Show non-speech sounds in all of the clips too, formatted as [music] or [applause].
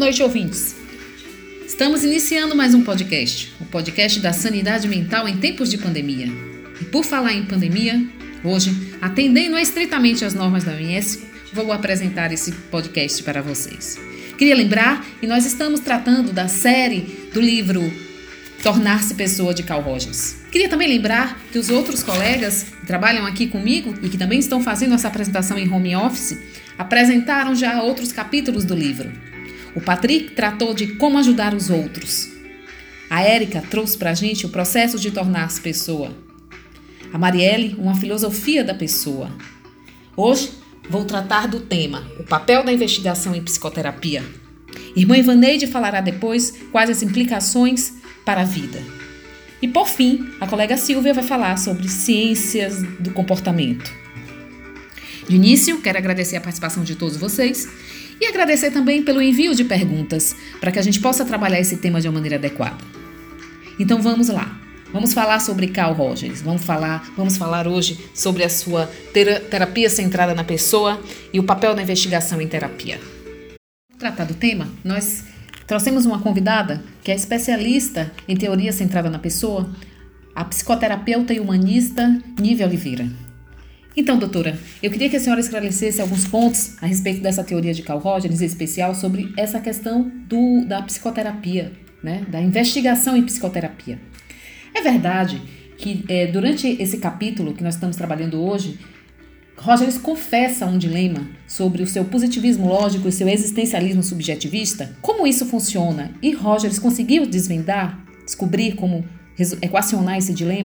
Noite, ouvintes. Estamos iniciando mais um podcast, o podcast da sanidade mental em tempos de pandemia. E por falar em pandemia, hoje, atendendo estritamente às normas da OMS, vou apresentar esse podcast para vocês. Queria lembrar que nós estamos tratando da série do livro Tornar-se Pessoa de Carl Rogers. Queria também lembrar que os outros colegas que trabalham aqui comigo e que também estão fazendo essa apresentação em home office apresentaram já outros capítulos do livro. O Patrick tratou de como ajudar os outros. A Érica trouxe para a gente o processo de tornar-se pessoa. A Marielle, uma filosofia da pessoa. Hoje vou tratar do tema o papel da investigação em psicoterapia. Irmã Ivaneide falará depois quais as implicações para a vida. E por fim, a colega Silvia vai falar sobre ciências do comportamento. De início, quero agradecer a participação de todos vocês e agradecer também pelo envio de perguntas para que a gente possa trabalhar esse tema de uma maneira adequada. Então vamos lá. Vamos falar sobre Carl Rogers. Vamos falar, vamos falar hoje sobre a sua terapia centrada na pessoa e o papel da investigação em terapia. Para tratar do tema, nós trouxemos uma convidada que é especialista em teoria centrada na pessoa, a psicoterapeuta e humanista Nívia Oliveira. Então, doutora, eu queria que a senhora esclarecesse alguns pontos a respeito dessa teoria de Carl Rogers, em especial sobre essa questão do, da psicoterapia, né, da investigação em psicoterapia. É verdade que é, durante esse capítulo que nós estamos trabalhando hoje, Rogers confessa um dilema sobre o seu positivismo lógico e seu existencialismo subjetivista. Como isso funciona? E Rogers conseguiu desvendar, descobrir como equacionar esse dilema?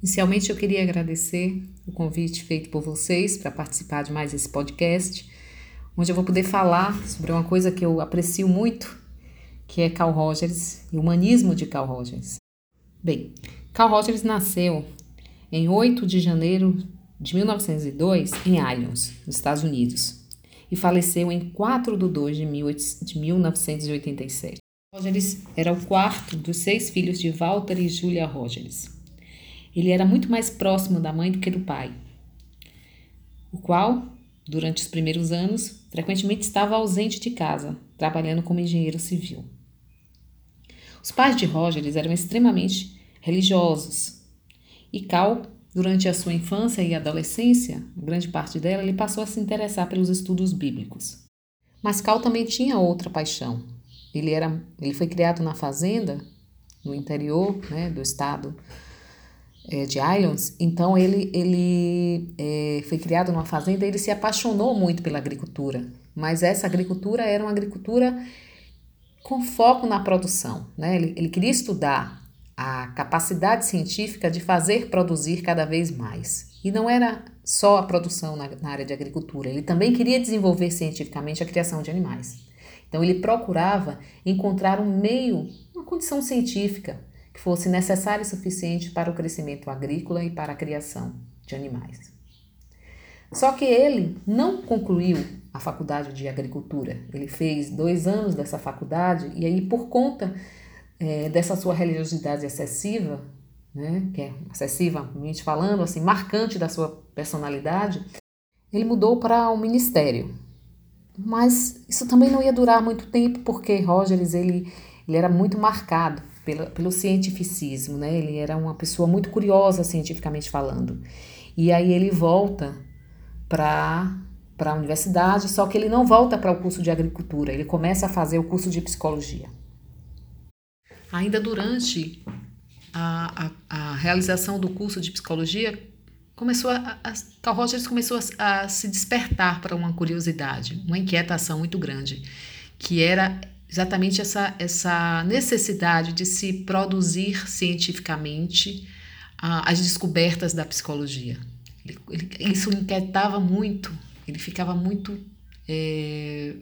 Inicialmente, eu queria agradecer o convite feito por vocês para participar de mais esse podcast, onde eu vou poder falar sobre uma coisa que eu aprecio muito, que é Carl Rogers e o humanismo de Carl Rogers. Bem, Carl Rogers nasceu em 8 de janeiro de 1902 em Alliance, nos Estados Unidos, e faleceu em 4 de 2 de 1987. Rogers era o quarto dos seis filhos de Walter e Julia Rogers. Ele era muito mais próximo da mãe do que do pai, o qual, durante os primeiros anos, frequentemente estava ausente de casa, trabalhando como engenheiro civil. Os pais de Rogers eram extremamente religiosos e Cal, durante a sua infância e adolescência, grande parte dela, ele passou a se interessar pelos estudos bíblicos. Mas Cal também tinha outra paixão. Ele, era, ele foi criado na fazenda, no interior né, do estado é, de Islands, então ele, ele é, foi criado numa fazenda ele se apaixonou muito pela agricultura. Mas essa agricultura era uma agricultura com foco na produção. Né? Ele, ele queria estudar a capacidade científica de fazer produzir cada vez mais. E não era só a produção na, na área de agricultura, ele também queria desenvolver cientificamente a criação de animais. Então ele procurava encontrar um meio, uma condição científica que fosse necessária e suficiente para o crescimento agrícola e para a criação de animais. Só que ele não concluiu a faculdade de agricultura. Ele fez dois anos dessa faculdade e aí, por conta é, dessa sua religiosidade excessiva, né, que é excessivamente falando, assim, marcante da sua personalidade, ele mudou para o um ministério. Mas isso também não ia durar muito tempo, porque Rogers ele, ele era muito marcado pelo, pelo cientificismo, né? Ele era uma pessoa muito curiosa cientificamente falando. E aí ele volta para para a universidade, só que ele não volta para o curso de agricultura, ele começa a fazer o curso de psicologia. Ainda durante a, a, a realização do curso de psicologia, começou a, a Carl Rogers começou a, a se despertar para uma curiosidade, uma inquietação muito grande, que era exatamente essa, essa necessidade de se produzir cientificamente as descobertas da psicologia. Ele, ele, isso inquietava muito, ele ficava muito é,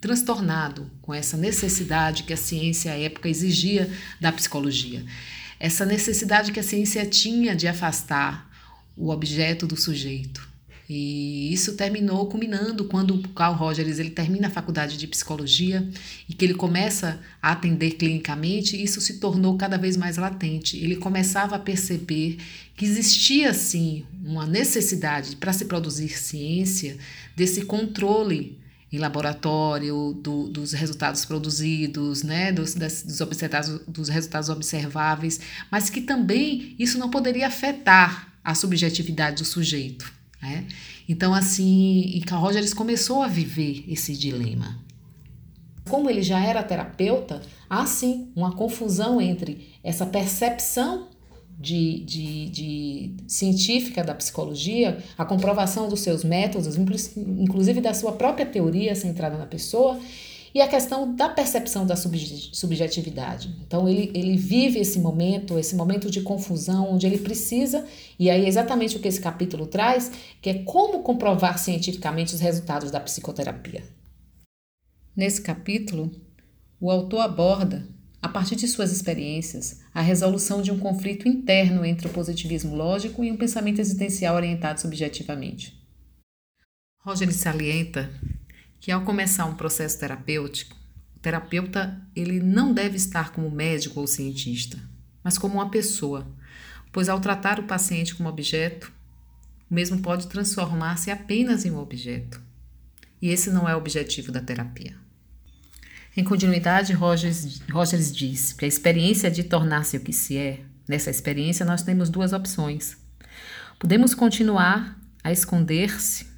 transtornado com essa necessidade que a ciência à época exigia da psicologia. Essa necessidade que a ciência tinha de afastar o objeto do sujeito E isso terminou culminando quando o Carl Rogers ele termina a faculdade de psicologia e que ele começa a atender clinicamente, isso se tornou cada vez mais latente. Ele começava a perceber que existia sim uma necessidade para se produzir ciência desse controle em laboratório do, dos resultados produzidos, né, dos, das, dos, observados, dos resultados observáveis, mas que também isso não poderia afetar a subjetividade do sujeito. Né? Então, assim, Carl Rogers começou a viver esse dilema. Como ele já era terapeuta, há sim uma confusão entre essa percepção de, de, de, científica da psicologia, a comprovação dos seus métodos, inclusive da sua própria teoria centrada na pessoa, e a questão da percepção da subjetividade. Então, ele, ele vive esse momento, esse momento de confusão, onde ele precisa, e aí é exatamente o que esse capítulo traz, que é como comprovar cientificamente os resultados da psicoterapia. Nesse capítulo, o autor aborda, a partir de suas experiências, a resolução de um conflito interno entre o positivismo lógico e um pensamento existencial orientado subjetivamente. Roger salienta que ao começar um processo terapêutico, o terapeuta ele não deve estar como médico ou cientista, mas como uma pessoa, pois ao tratar o paciente como objeto, o mesmo pode transformar-se apenas em um objeto. E esse não é o objetivo da terapia. Em continuidade, Rogers, Rogers diz que a experiência de tornar-se o que se é, nessa experiência nós temos duas opções. Podemos continuar a esconder-se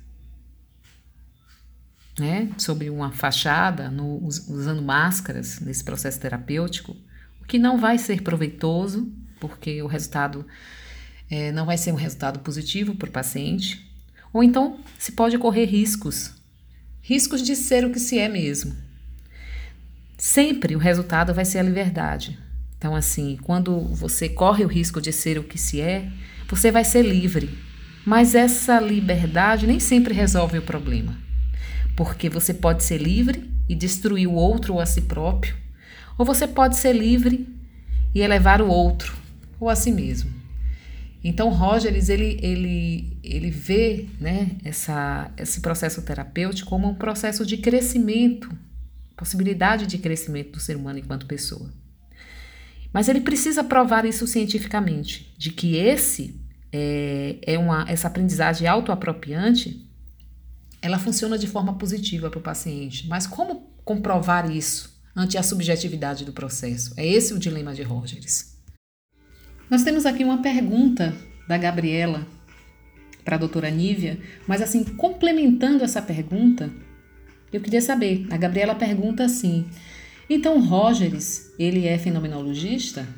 né, sobre uma fachada, no, usando máscaras nesse processo terapêutico, o que não vai ser proveitoso, porque o resultado é, não vai ser um resultado positivo para o paciente, ou então se pode correr riscos, riscos de ser o que se é mesmo. Sempre o resultado vai ser a liberdade. Então, assim, quando você corre o risco de ser o que se é, você vai ser livre. Mas essa liberdade nem sempre resolve o problema porque você pode ser livre e destruir o outro ou a si próprio, ou você pode ser livre e elevar o outro ou a si mesmo. Então, Rogers ele, ele, ele vê né, essa, esse processo terapêutico como um processo de crescimento, possibilidade de crescimento do ser humano enquanto pessoa. Mas ele precisa provar isso cientificamente, de que esse é, é uma, essa aprendizagem autoapropriante ela funciona de forma positiva para o paciente. Mas como comprovar isso ante a subjetividade do processo? É esse o dilema de Rogers. Nós temos aqui uma pergunta da Gabriela para a doutora Nívia, mas assim, complementando essa pergunta, eu queria saber, a Gabriela pergunta assim, então Rogers, ele é fenomenologista?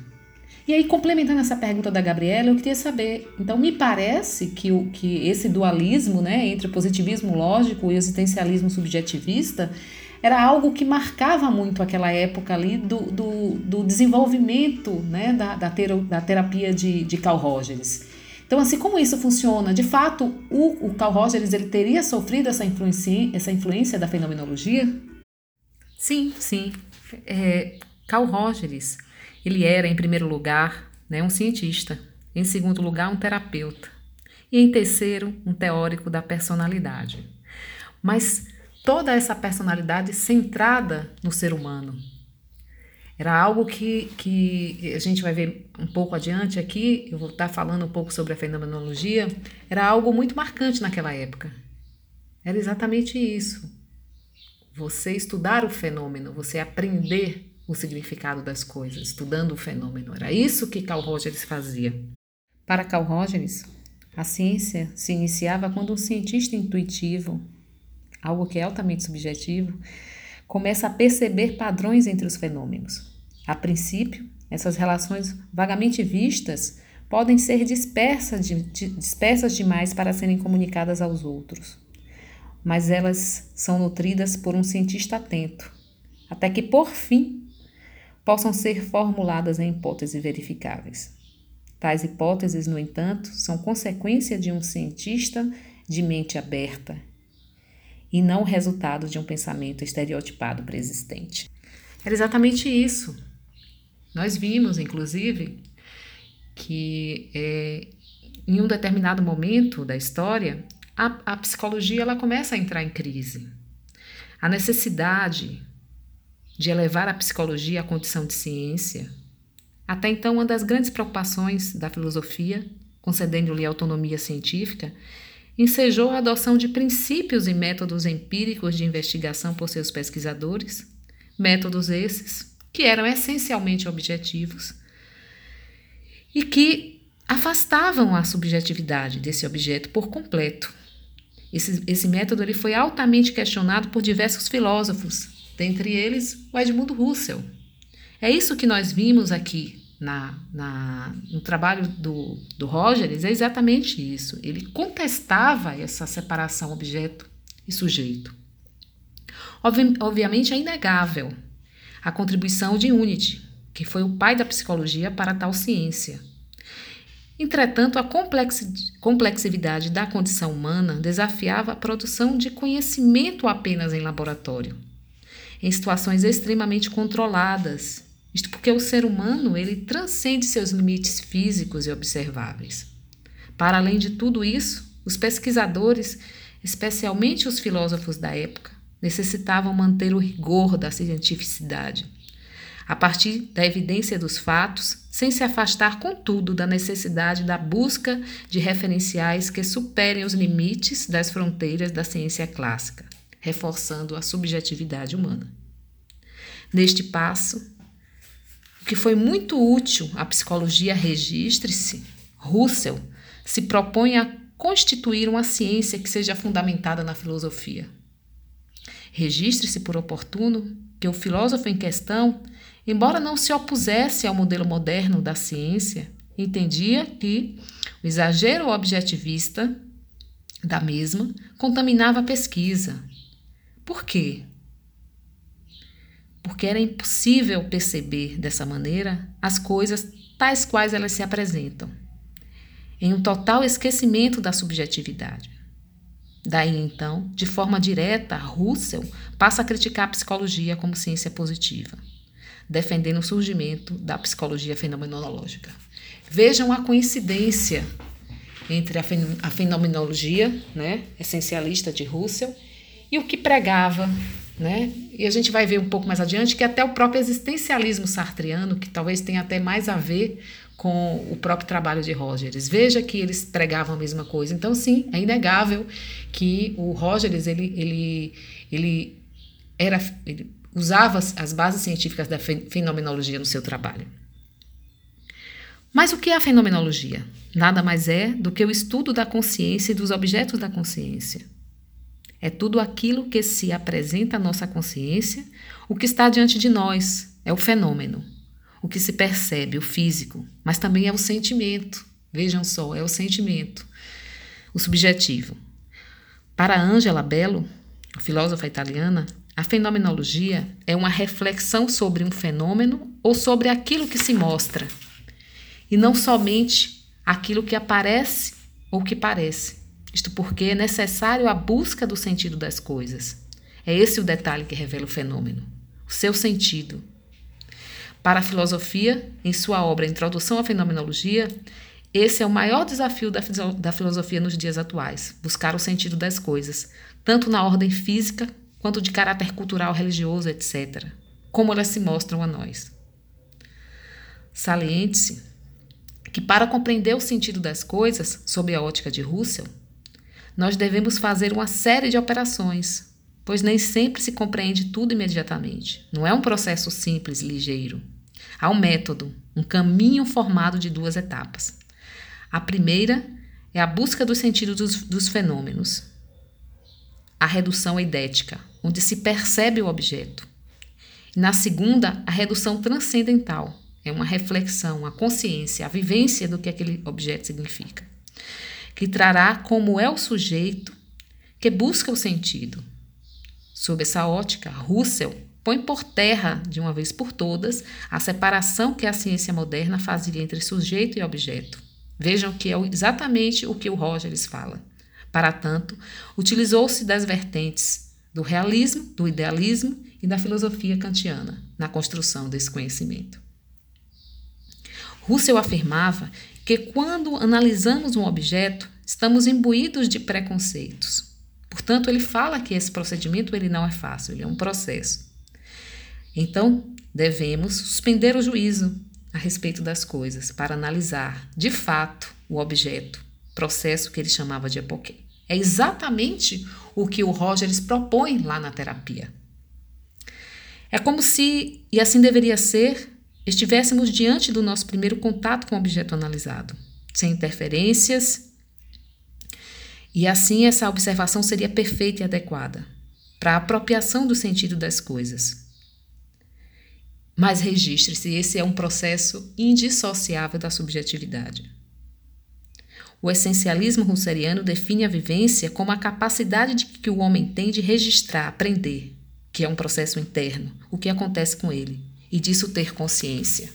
E aí, complementando essa pergunta da Gabriela, eu queria saber, então me parece que, o, que esse dualismo né, entre o positivismo lógico e o existencialismo subjetivista era algo que marcava muito aquela época ali do, do, do desenvolvimento né, da, da, ter, da terapia de, de Carl Rogers. Então, assim, como isso funciona? De fato, o, o Carl Rogers ele teria sofrido essa influência, essa influência da fenomenologia? Sim, sim. É, Carl Rogers ele era, em primeiro lugar, né, um cientista, em segundo lugar, um terapeuta, e em terceiro, um teórico da personalidade. Mas toda essa personalidade centrada no ser humano. Era algo que, que a gente vai ver um pouco adiante aqui, eu vou estar falando um pouco sobre a fenomenologia, era algo muito marcante naquela época. Era exatamente isso. Você estudar o fenômeno, você aprender o significado das coisas, estudando o fenômeno. Era isso que Carl Rogers fazia. Para Carl Rogers, a ciência se iniciava quando um cientista intuitivo, algo que é altamente subjetivo, começa a perceber padrões entre os fenômenos. A princípio, essas relações vagamente vistas podem ser dispersas, de, de, dispersas demais para serem comunicadas aos outros, mas elas são nutridas por um cientista atento, até que, por fim, possam ser formuladas em hipóteses verificáveis. Tais hipóteses, no entanto, são consequência de um cientista de mente aberta e não resultado de um pensamento estereotipado preexistente. Era exatamente isso. Nós vimos, inclusive, que é, em um determinado momento da história, a, a psicologia ela começa a entrar em crise. A necessidade de elevar a psicologia à condição de ciência, até então uma das grandes preocupações da filosofia, concedendo-lhe autonomia científica, ensejou a adoção de princípios e métodos empíricos de investigação por seus pesquisadores, métodos esses que eram essencialmente objetivos e que afastavam a subjetividade desse objeto por completo. Esse, esse método ele foi altamente questionado por diversos filósofos, dentre eles o Edmundo Russell. É isso que nós vimos aqui na, na, no trabalho do, do Rogers, é exatamente isso. Ele contestava essa separação objeto e sujeito. Obvi obviamente é inegável a contribuição de Unity, que foi o pai da psicologia para tal ciência. Entretanto, a complexividade da condição humana desafiava a produção de conhecimento apenas em laboratório, em situações extremamente controladas, isto porque o ser humano ele transcende seus limites físicos e observáveis. Para além de tudo isso, os pesquisadores, especialmente os filósofos da época, necessitavam manter o rigor da cientificidade, a partir da evidência dos fatos, sem se afastar, contudo, da necessidade da busca de referenciais que superem os limites das fronteiras da ciência clássica, reforçando a subjetividade humana. Neste passo, o que foi muito útil à psicologia registre-se, Russell se propõe a constituir uma ciência que seja fundamentada na filosofia. Registre-se por oportuno que o filósofo em questão Embora não se opusesse ao modelo moderno da ciência, entendia que o exagero objetivista da mesma contaminava a pesquisa. Por quê? Porque era impossível perceber dessa maneira as coisas tais quais elas se apresentam, em um total esquecimento da subjetividade. Daí então, de forma direta, Russell passa a criticar a psicologia como ciência positiva defendendo o surgimento da psicologia fenomenológica. Vejam a coincidência entre a fenomenologia né, essencialista de Russell e o que pregava. Né? E a gente vai ver um pouco mais adiante que até o próprio existencialismo sartriano, que talvez tenha até mais a ver com o próprio trabalho de Rogers. Veja que eles pregavam a mesma coisa. Então, sim, é inegável que o Rogers ele, ele, ele era ele usava as bases científicas da fenomenologia no seu trabalho. Mas o que é a fenomenologia? Nada mais é do que o estudo da consciência e dos objetos da consciência. É tudo aquilo que se apresenta à nossa consciência, o que está diante de nós, é o fenômeno. O que se percebe, o físico, mas também é o sentimento. Vejam só, é o sentimento, o subjetivo. Para Angela Bello, filósofa italiana, a fenomenologia é uma reflexão sobre um fenômeno ou sobre aquilo que se mostra, e não somente aquilo que aparece ou que parece. Isto porque é necessário a busca do sentido das coisas. É esse o detalhe que revela o fenômeno, o seu sentido. Para a filosofia, em sua obra Introdução à Fenomenologia, esse é o maior desafio da, da filosofia nos dias atuais: buscar o sentido das coisas, tanto na ordem física quanto de caráter cultural, religioso, etc., como elas se mostram a nós. Saliente-se que, para compreender o sentido das coisas, sob a ótica de Russell, nós devemos fazer uma série de operações, pois nem sempre se compreende tudo imediatamente. Não é um processo simples, ligeiro. Há um método, um caminho formado de duas etapas. A primeira é a busca do sentido dos, dos fenômenos, a redução eidética, onde se percebe o objeto. Na segunda, a redução transcendental, é uma reflexão, a consciência, a vivência do que aquele objeto significa, que trará como é o sujeito que busca o sentido. Sob essa ótica, Russell põe por terra, de uma vez por todas, a separação que a ciência moderna fazia entre sujeito e objeto. Vejam que é exatamente o que o Rogers fala. Para tanto, utilizou-se das vertentes do realismo, do idealismo e da filosofia kantiana na construção desse conhecimento. Russell afirmava que quando analisamos um objeto, estamos imbuídos de preconceitos. Portanto, ele fala que esse procedimento ele não é fácil, ele é um processo. Então, devemos suspender o juízo a respeito das coisas para analisar, de fato, o objeto, processo que ele chamava de epoquê. É exatamente o que o Rogers propõe lá na terapia. É como se, e assim deveria ser, estivéssemos diante do nosso primeiro contato com o objeto analisado, sem interferências, e assim essa observação seria perfeita e adequada para a apropriação do sentido das coisas. Mas registre-se, esse é um processo indissociável da subjetividade. O essencialismo russeriano define a vivência como a capacidade de que o homem tem de registrar, aprender, que é um processo interno, o que acontece com ele, e disso ter consciência.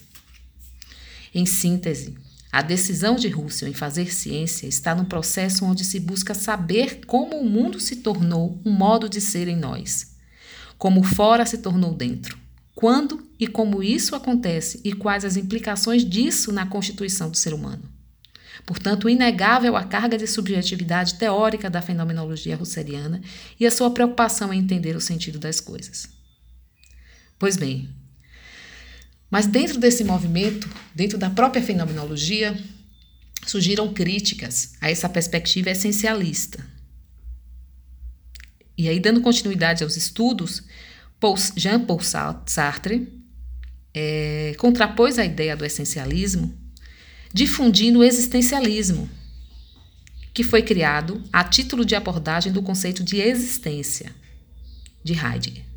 Em síntese, a decisão de Russell em fazer ciência está no processo onde se busca saber como o mundo se tornou um modo de ser em nós, como fora se tornou dentro, quando e como isso acontece e quais as implicações disso na constituição do ser humano. Portanto, inegável a carga de subjetividade teórica da fenomenologia russeriana e a sua preocupação em entender o sentido das coisas. Pois bem, mas dentro desse movimento, dentro da própria fenomenologia, surgiram críticas a essa perspectiva essencialista. E aí, dando continuidade aos estudos, Jean-Paul Sartre é, contrapôs a ideia do essencialismo difundindo o existencialismo, que foi criado a título de abordagem do conceito de existência de Heidegger.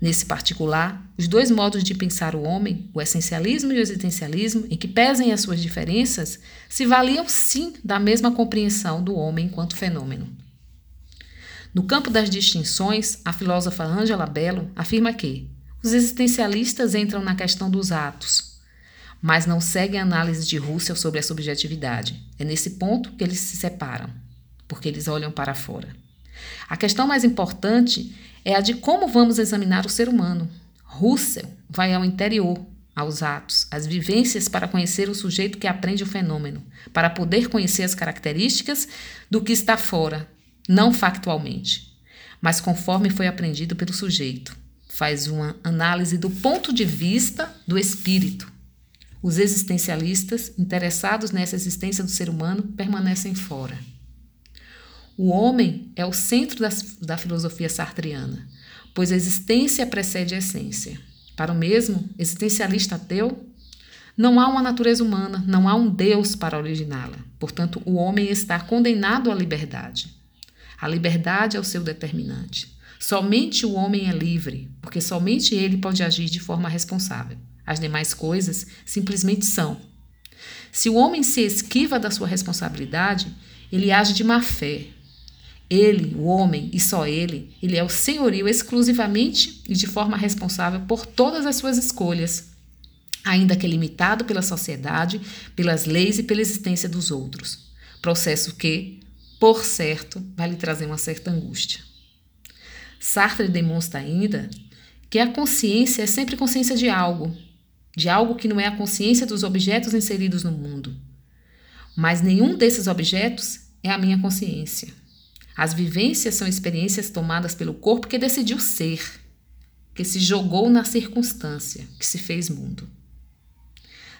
Nesse particular, os dois modos de pensar o homem, o essencialismo e o existencialismo, em que pesem as suas diferenças, se valiam sim da mesma compreensão do homem enquanto fenômeno. No campo das distinções, a filósofa Angela Bello afirma que os existencialistas entram na questão dos atos, mas não seguem a análise de Russell sobre a subjetividade. É nesse ponto que eles se separam, porque eles olham para fora. A questão mais importante é a de como vamos examinar o ser humano. Russell vai ao interior, aos atos, às vivências para conhecer o sujeito que aprende o fenômeno, para poder conhecer as características do que está fora, não factualmente, mas conforme foi aprendido pelo sujeito. Faz uma análise do ponto de vista do espírito, os existencialistas, interessados nessa existência do ser humano, permanecem fora. O homem é o centro das, da filosofia sartriana, pois a existência precede a essência. Para o mesmo existencialista ateu, não há uma natureza humana, não há um Deus para originá-la. Portanto, o homem está condenado à liberdade. A liberdade é o seu determinante. Somente o homem é livre, porque somente ele pode agir de forma responsável. As demais coisas simplesmente são. Se o homem se esquiva da sua responsabilidade, ele age de má fé. Ele, o homem, e só ele, ele é o senhorio exclusivamente e de forma responsável por todas as suas escolhas, ainda que limitado pela sociedade, pelas leis e pela existência dos outros. Processo que, por certo, vai lhe trazer uma certa angústia. Sartre demonstra ainda que a consciência é sempre consciência de algo, de algo que não é a consciência dos objetos inseridos no mundo. Mas nenhum desses objetos é a minha consciência. As vivências são experiências tomadas pelo corpo que decidiu ser, que se jogou na circunstância, que se fez mundo.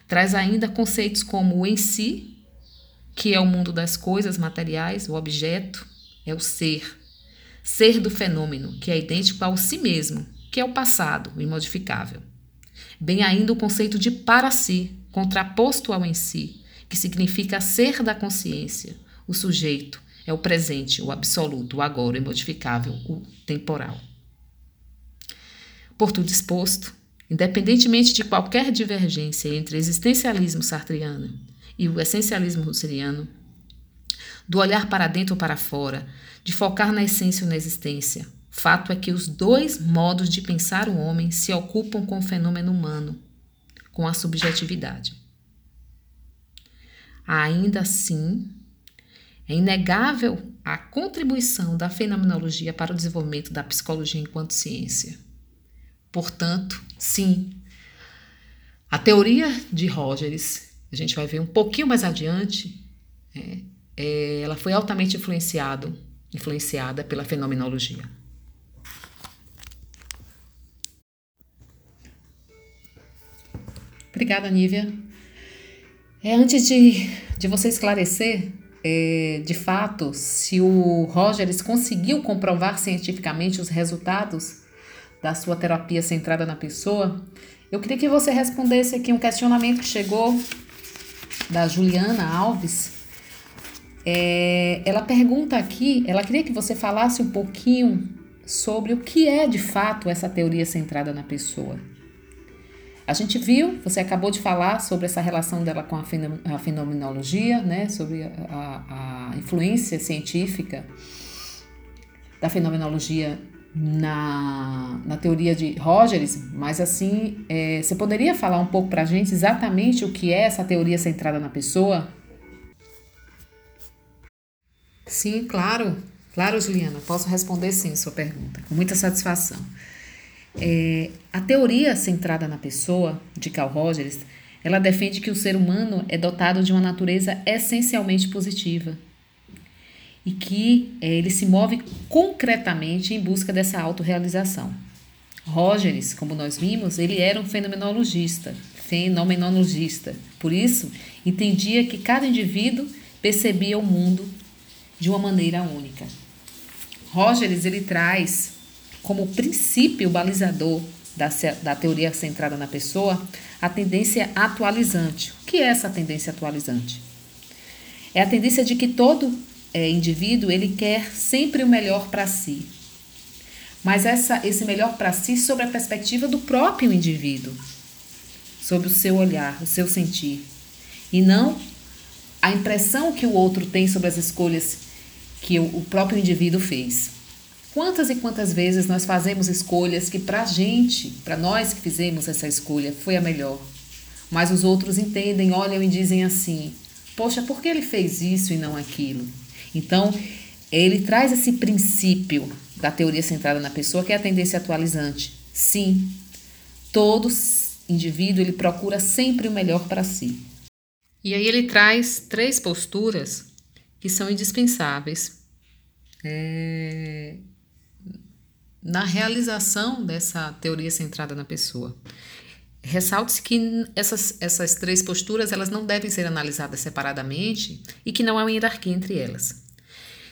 Traz ainda conceitos como o em si, que é o mundo das coisas materiais, o objeto, é o ser. Ser do fenômeno, que é idêntico ao si mesmo, que é o passado, o imodificável bem ainda o conceito de para si, contraposto ao em si, que significa ser da consciência, o sujeito, é o presente, o absoluto, o agora, o imodificável, o temporal. Por tudo exposto, independentemente de qualquer divergência entre o existencialismo sartriano e o essencialismo russeriano, do olhar para dentro ou para fora, de focar na essência ou na existência, Fato é que os dois modos de pensar o homem se ocupam com o fenômeno humano, com a subjetividade. Ainda assim, é inegável a contribuição da fenomenologia para o desenvolvimento da psicologia enquanto ciência. Portanto, sim, a teoria de Rogers a gente vai ver um pouquinho mais adiante, é, é, ela foi altamente influenciado, influenciada pela fenomenologia. Obrigada, Nívia. É, antes de, de você esclarecer, é, de fato, se o Rogers conseguiu comprovar cientificamente os resultados da sua terapia centrada na pessoa, eu queria que você respondesse aqui um questionamento que chegou da Juliana Alves. É, ela pergunta aqui, ela queria que você falasse um pouquinho sobre o que é de fato essa teoria centrada na pessoa. A gente viu, você acabou de falar sobre essa relação dela com a fenomenologia, né, sobre a, a influência científica da fenomenologia na, na teoria de Rogers, mas assim, é, você poderia falar um pouco para a gente exatamente o que é essa teoria centrada na pessoa? Sim, claro, claro, Juliana, posso responder sim sua pergunta, com muita satisfação. É, a teoria centrada na pessoa, de Carl Rogers, ela defende que o ser humano é dotado de uma natureza essencialmente positiva e que é, ele se move concretamente em busca dessa autorrealização. Rogers, como nós vimos, ele era um fenomenologista, fenomenologista. Por isso, entendia que cada indivíduo percebia o mundo de uma maneira única. Rogers ele traz como princípio balizador da, da teoria centrada na pessoa a tendência atualizante. O que é essa tendência atualizante? É a tendência de que todo é, indivíduo ele quer sempre o melhor para si. Mas essa, esse melhor para si sobre a perspectiva do próprio indivíduo, sobre o seu olhar, o seu sentir. E não a impressão que o outro tem sobre as escolhas que o, o próprio indivíduo fez. Quantas e quantas vezes nós fazemos escolhas que para a gente, para nós que fizemos essa escolha, foi a melhor. Mas os outros entendem, olham e dizem assim: Poxa, por que ele fez isso e não aquilo? Então, ele traz esse princípio da teoria centrada na pessoa, que é a tendência atualizante. Sim, todo indivíduo ele procura sempre o melhor para si. E aí ele traz três posturas que são indispensáveis. É, na realização dessa teoria centrada na pessoa. Ressalte-se que essas, essas três posturas elas não devem ser analisadas separadamente e que não há uma hierarquia entre elas.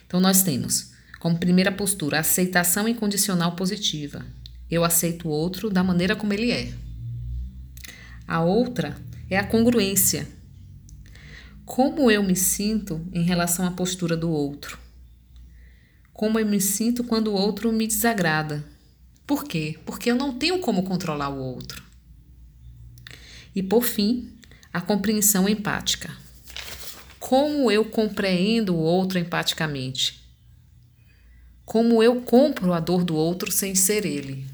Então, nós temos como primeira postura a aceitação incondicional positiva. Eu aceito o outro da maneira como ele é. A outra é a congruência. Como eu me sinto em relação à postura do outro? Como eu me sinto quando o outro me desagrada. Por quê? Porque eu não tenho como controlar o outro. E por fim, a compreensão empática. Como eu compreendo o outro empaticamente? Como eu compro a dor do outro sem ser ele?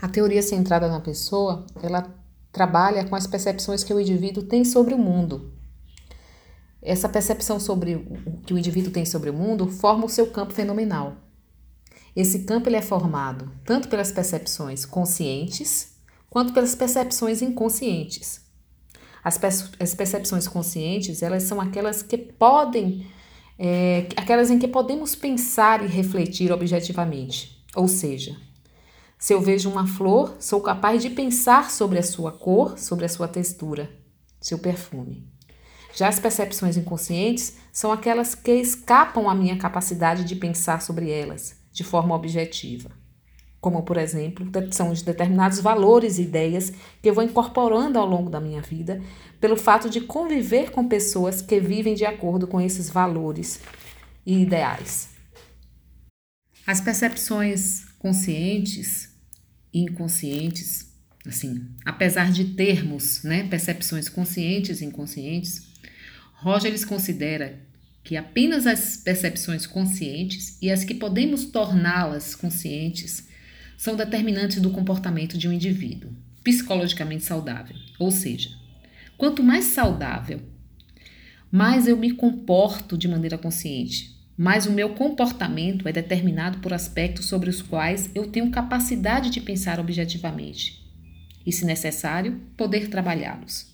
A teoria centrada na pessoa, ela trabalha com as percepções que o indivíduo tem sobre o mundo essa percepção sobre o que o indivíduo tem sobre o mundo forma o seu campo fenomenal. Esse campo ele é formado tanto pelas percepções conscientes quanto pelas percepções inconscientes. As, percepções conscientes elas são aquelas que podem, é, aquelas em que podemos pensar e refletir objetivamente. Ou seja, se eu vejo uma flor, sou capaz de pensar sobre a sua cor, sobre a sua textura, seu perfume. Já as percepções inconscientes são aquelas que escapam à minha capacidade de pensar sobre elas de forma objetiva. Como, por exemplo, são os determinados valores e ideias que eu vou incorporando ao longo da minha vida pelo fato de conviver com pessoas que vivem de acordo com esses valores e ideais. As percepções conscientes e inconscientes, assim, apesar de termos, né, percepções conscientes e inconscientes, Rogers considera que apenas as percepções conscientes e as que podemos torná-las conscientes são determinantes do comportamento de um indivíduo psicologicamente saudável. Ou seja, quanto mais saudável, mais eu me comporto de maneira consciente, mais o meu comportamento é determinado por aspectos sobre os quais eu tenho capacidade de pensar objetivamente e, se necessário, poder trabalhá-los.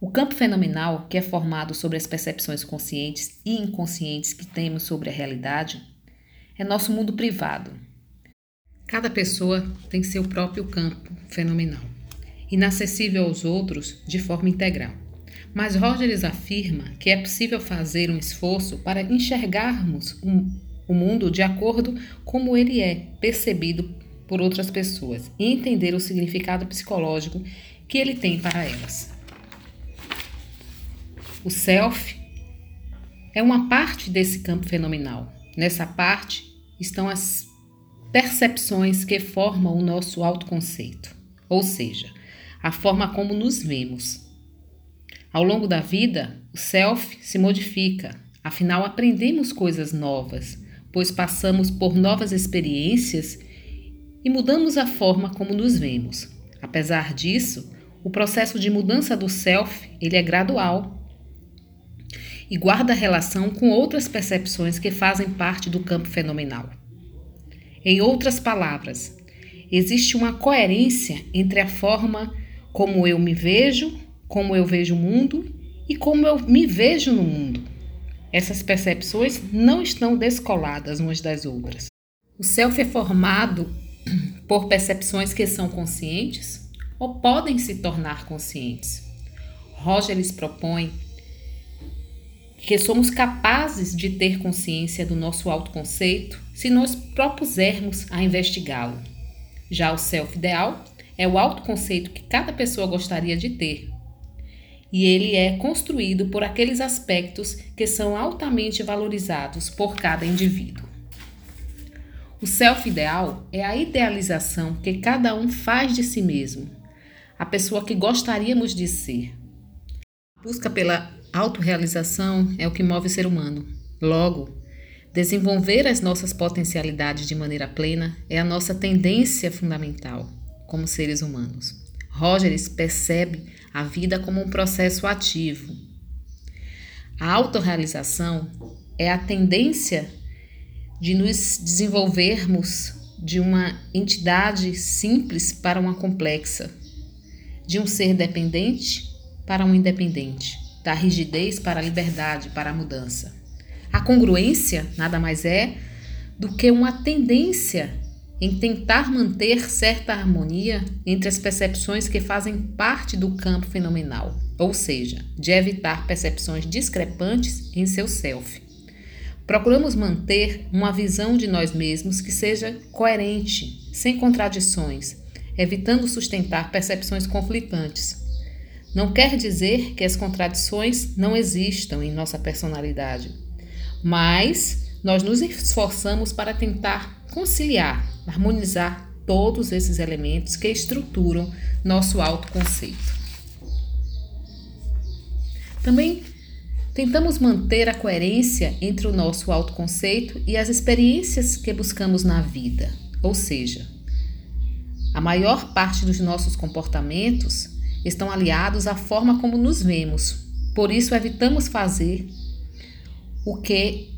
O campo fenomenal, que é formado sobre as percepções conscientes e inconscientes que temos sobre a realidade, é nosso mundo privado. Cada pessoa tem seu próprio campo fenomenal, inacessível aos outros de forma integral. Mas Rogers afirma que é possível fazer um esforço para enxergarmos um, o mundo de acordo como ele é percebido por outras pessoas e entender o significado psicológico que ele tem para elas. O self é uma parte desse campo fenomenal. Nessa parte estão as percepções que formam o nosso autoconceito, ou seja, a forma como nos vemos. Ao longo da vida, o self se modifica, afinal aprendemos coisas novas, pois passamos por novas experiências e mudamos a forma como nos vemos. Apesar disso, o processo de mudança do self, ele é gradual e guarda relação com outras percepções que fazem parte do campo fenomenal. Em outras palavras, existe uma coerência entre a forma como eu me vejo, como eu vejo o mundo e como eu me vejo no mundo. Essas percepções não estão descoladas umas das outras. O self é formado [clears throat] por percepções que são conscientes ou podem se tornar conscientes. Rogers propõe que somos capazes de ter consciência do nosso autoconceito se nós propusermos a investigá-lo. Já o self ideal é o autoconceito que cada pessoa gostaria de ter. E ele é construído por aqueles aspectos que são altamente valorizados por cada indivíduo. O self ideal é a idealização que cada um faz de si mesmo, a pessoa que gostaríamos de ser. Busca pela autorrealização é o que move o ser humano. Logo, desenvolver as nossas potencialidades de maneira plena é a nossa tendência fundamental como seres humanos. Rogers percebe a vida como um processo ativo. A autorrealização é a tendência de nos desenvolvermos de uma entidade simples para uma complexa, de um ser dependente para um independente, da rigidez para a liberdade, para a mudança. A congruência nada mais é do que uma tendência em tentar manter certa harmonia entre as percepções que fazem parte do campo fenomenal, ou seja, de evitar percepções discrepantes em seu self. Procuramos manter uma visão de nós mesmos que seja coerente, sem contradições, evitando sustentar percepções conflitantes. Não quer dizer que as contradições não existam em nossa personalidade, mas nós nos esforçamos para tentar conciliar, harmonizar todos esses elementos que estruturam nosso autoconceito. Também Tentamos manter a coerência entre o nosso autoconceito e as experiências que buscamos na vida, ou seja, a maior parte dos nossos comportamentos estão aliados à forma como nos vemos. Por isso, evitamos fazer o que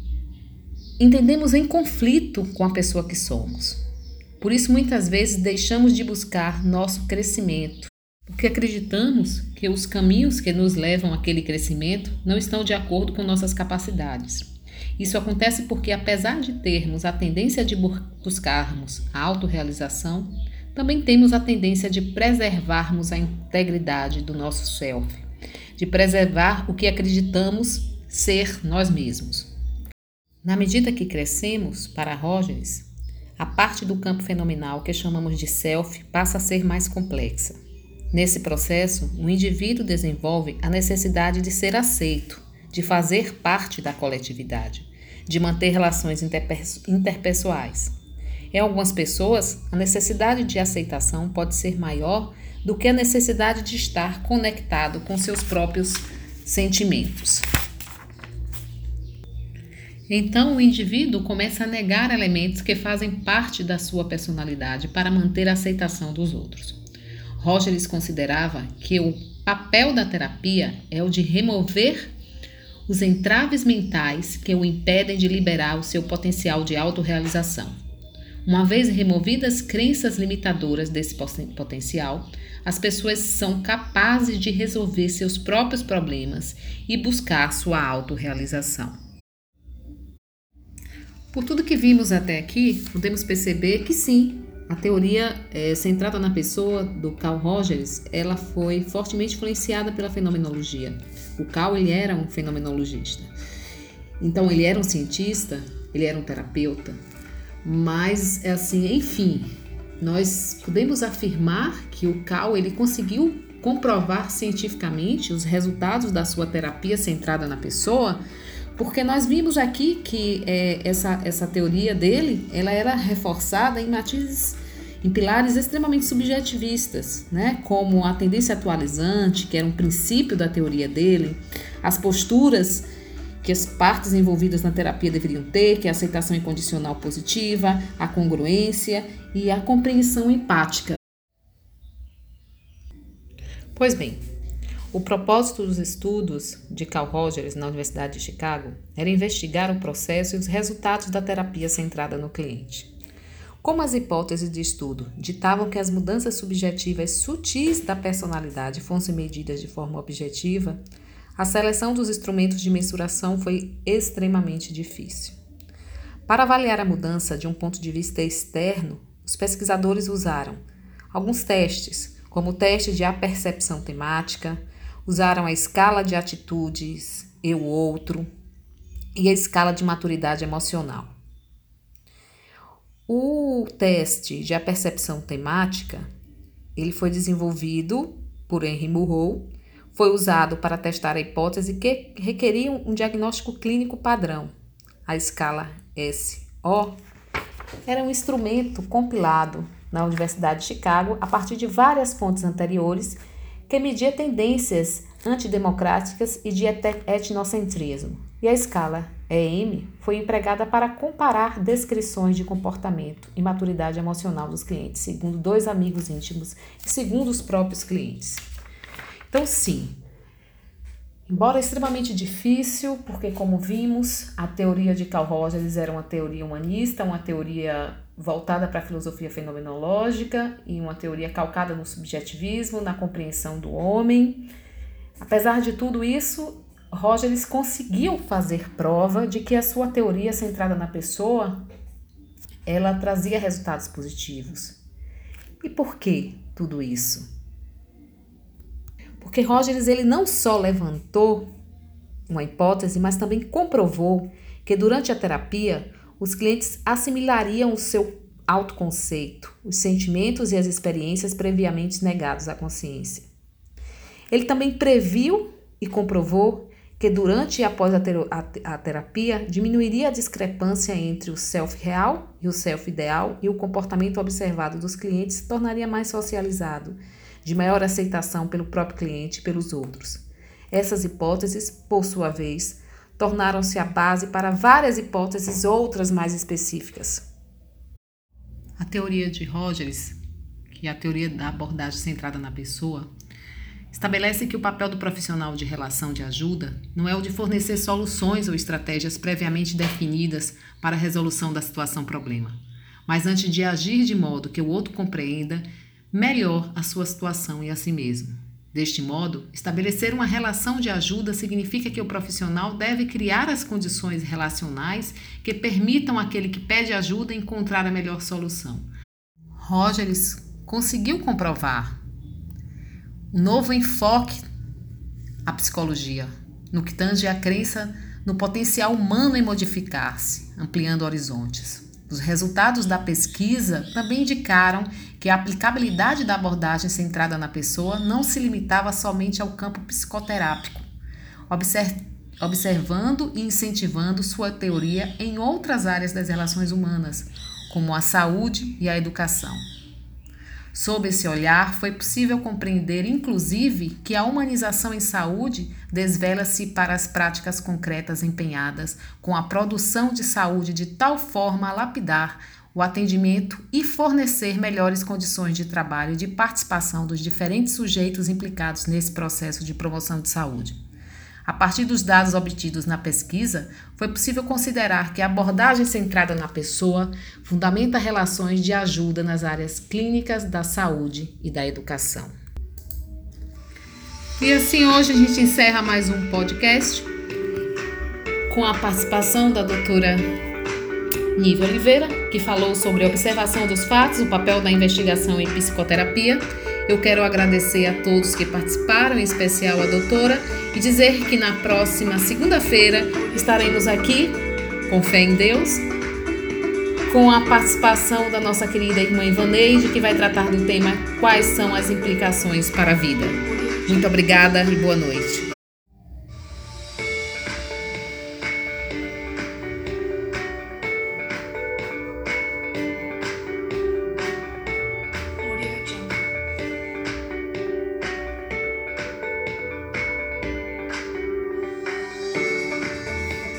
entendemos em conflito com a pessoa que somos. Por isso, muitas vezes, deixamos de buscar nosso crescimento porque acreditamos que os caminhos que nos levam àquele crescimento não estão de acordo com nossas capacidades. Isso acontece porque, apesar de termos a tendência de buscarmos a autorrealização, também temos a tendência de preservarmos a integridade do nosso self, de preservar o que acreditamos ser nós mesmos. Na medida que crescemos, para Rogers, a parte do campo fenomenal que chamamos de self passa a ser mais complexa. Nesse processo, o indivíduo desenvolve a necessidade de ser aceito, de fazer parte da coletividade, de manter relações interpessoais. Em algumas pessoas, a necessidade de aceitação pode ser maior do que a necessidade de estar conectado com seus próprios sentimentos. Então, o indivíduo começa a negar elementos que fazem parte da sua personalidade para manter a aceitação dos outros. Rogers considerava que o papel da terapia é o de remover os entraves mentais que o impedem de liberar o seu potencial de autorrealização. Uma vez removidas crenças limitadoras desse potencial, as pessoas são capazes de resolver seus próprios problemas e buscar sua autorrealização. Por tudo que vimos até aqui, podemos perceber que sim, a teoria é, centrada na pessoa do Carl Rogers, ela foi fortemente influenciada pela fenomenologia. O Carl ele era um fenomenologista. Então ele era um cientista, ele era um terapeuta, mas assim, enfim, nós podemos afirmar que o Carl ele conseguiu comprovar cientificamente os resultados da sua terapia centrada na pessoa porque nós vimos aqui que é, essa, essa teoria dele ela era reforçada em matizes em pilares extremamente subjetivistas, né? como a tendência atualizante, que era um princípio da teoria dele, as posturas que as partes envolvidas na terapia deveriam ter, que é a aceitação incondicional positiva, a congruência e a compreensão empática. Pois bem, o propósito dos estudos de Carl Rogers na Universidade de Chicago era investigar o processo e os resultados da terapia centrada no cliente. Como as hipóteses de estudo ditavam que as mudanças subjetivas sutis da personalidade fossem medidas de forma objetiva, a seleção dos instrumentos de mensuração foi extremamente difícil. Para avaliar a mudança de um ponto de vista externo, os pesquisadores usaram alguns testes, como o teste de apercepção temática, usaram a escala de atitudes eu outro e a escala de maturidade emocional. O teste de apercepção temática, ele foi desenvolvido por Henry Murrow, foi usado para testar a hipótese que requeria um diagnóstico clínico padrão. A escala SO era um instrumento compilado na Universidade de Chicago a partir de várias fontes anteriores que media tendências antidemocráticas e de etnocentrismo. E a escala EM foi empregada para comparar descrições de comportamento e maturidade emocional dos clientes, segundo dois amigos íntimos e segundo os próprios clientes. Então, sim, embora extremamente difícil, porque, como vimos, a teoria de Carl Rogers era uma teoria humanista, uma teoria voltada para a filosofia fenomenológica e uma teoria calcada no subjetivismo, na compreensão do homem. Apesar de tudo isso, Rogers conseguiu fazer prova de que a sua teoria centrada na pessoa, ela trazia resultados positivos. E por que tudo isso? Porque Rogers ele não só levantou uma hipótese, mas também comprovou que durante a terapia os clientes assimilariam o seu autoconceito, os sentimentos e as experiências previamente negados à consciência. Ele também previu e comprovou que durante e após a, terapia diminuiria a discrepância entre o self real e o self ideal e o comportamento observado dos clientes tornaria mais socializado, de maior aceitação pelo próprio cliente e pelos outros. Essas hipóteses, por sua vez, tornaram-se a base para várias hipóteses outras mais específicas. A teoria de Rogers, que é a teoria da abordagem centrada na pessoa, estabelece que o papel do profissional de relação de ajuda não é o de fornecer soluções ou estratégias previamente definidas para a resolução da situação-problema, mas antes de agir de modo que o outro compreenda melhor a sua situação e a si mesmo. Deste modo, estabelecer uma relação de ajuda significa que o profissional deve criar as condições relacionais que permitam àquele que pede ajuda encontrar a melhor solução. Rogers conseguiu comprovar um novo enfoque à psicologia, no que tange à crença no potencial humano em modificar-se, ampliando horizontes. Os resultados da pesquisa também indicaram que a aplicabilidade da abordagem centrada na pessoa não se limitava somente ao campo psicoterápico, observando e incentivando sua teoria em outras áreas das relações humanas, como a saúde e a educação. Sob esse olhar, foi possível compreender, inclusive, que a humanização em saúde desvela-se para as práticas concretas empenhadas com a produção de saúde de tal forma a lapidar o atendimento e fornecer melhores condições de trabalho e de participação dos diferentes sujeitos implicados nesse processo de promoção de saúde. A partir dos dados obtidos na pesquisa, foi possível considerar que a abordagem centrada na pessoa fundamenta relações de ajuda nas áreas clínicas, da saúde e da educação. E assim hoje a gente encerra mais um podcast com a participação da doutora Nívia Oliveira, que falou sobre a observação dos fatos, o papel da investigação em psicoterapia. Eu quero agradecer a todos que participaram, em especial a doutora, e dizer que na próxima segunda-feira estaremos aqui, com fé em Deus, com a participação da nossa querida irmã Ivaneide, que vai tratar do tema Quais são as implicações para a vida. Muito obrigada e boa noite.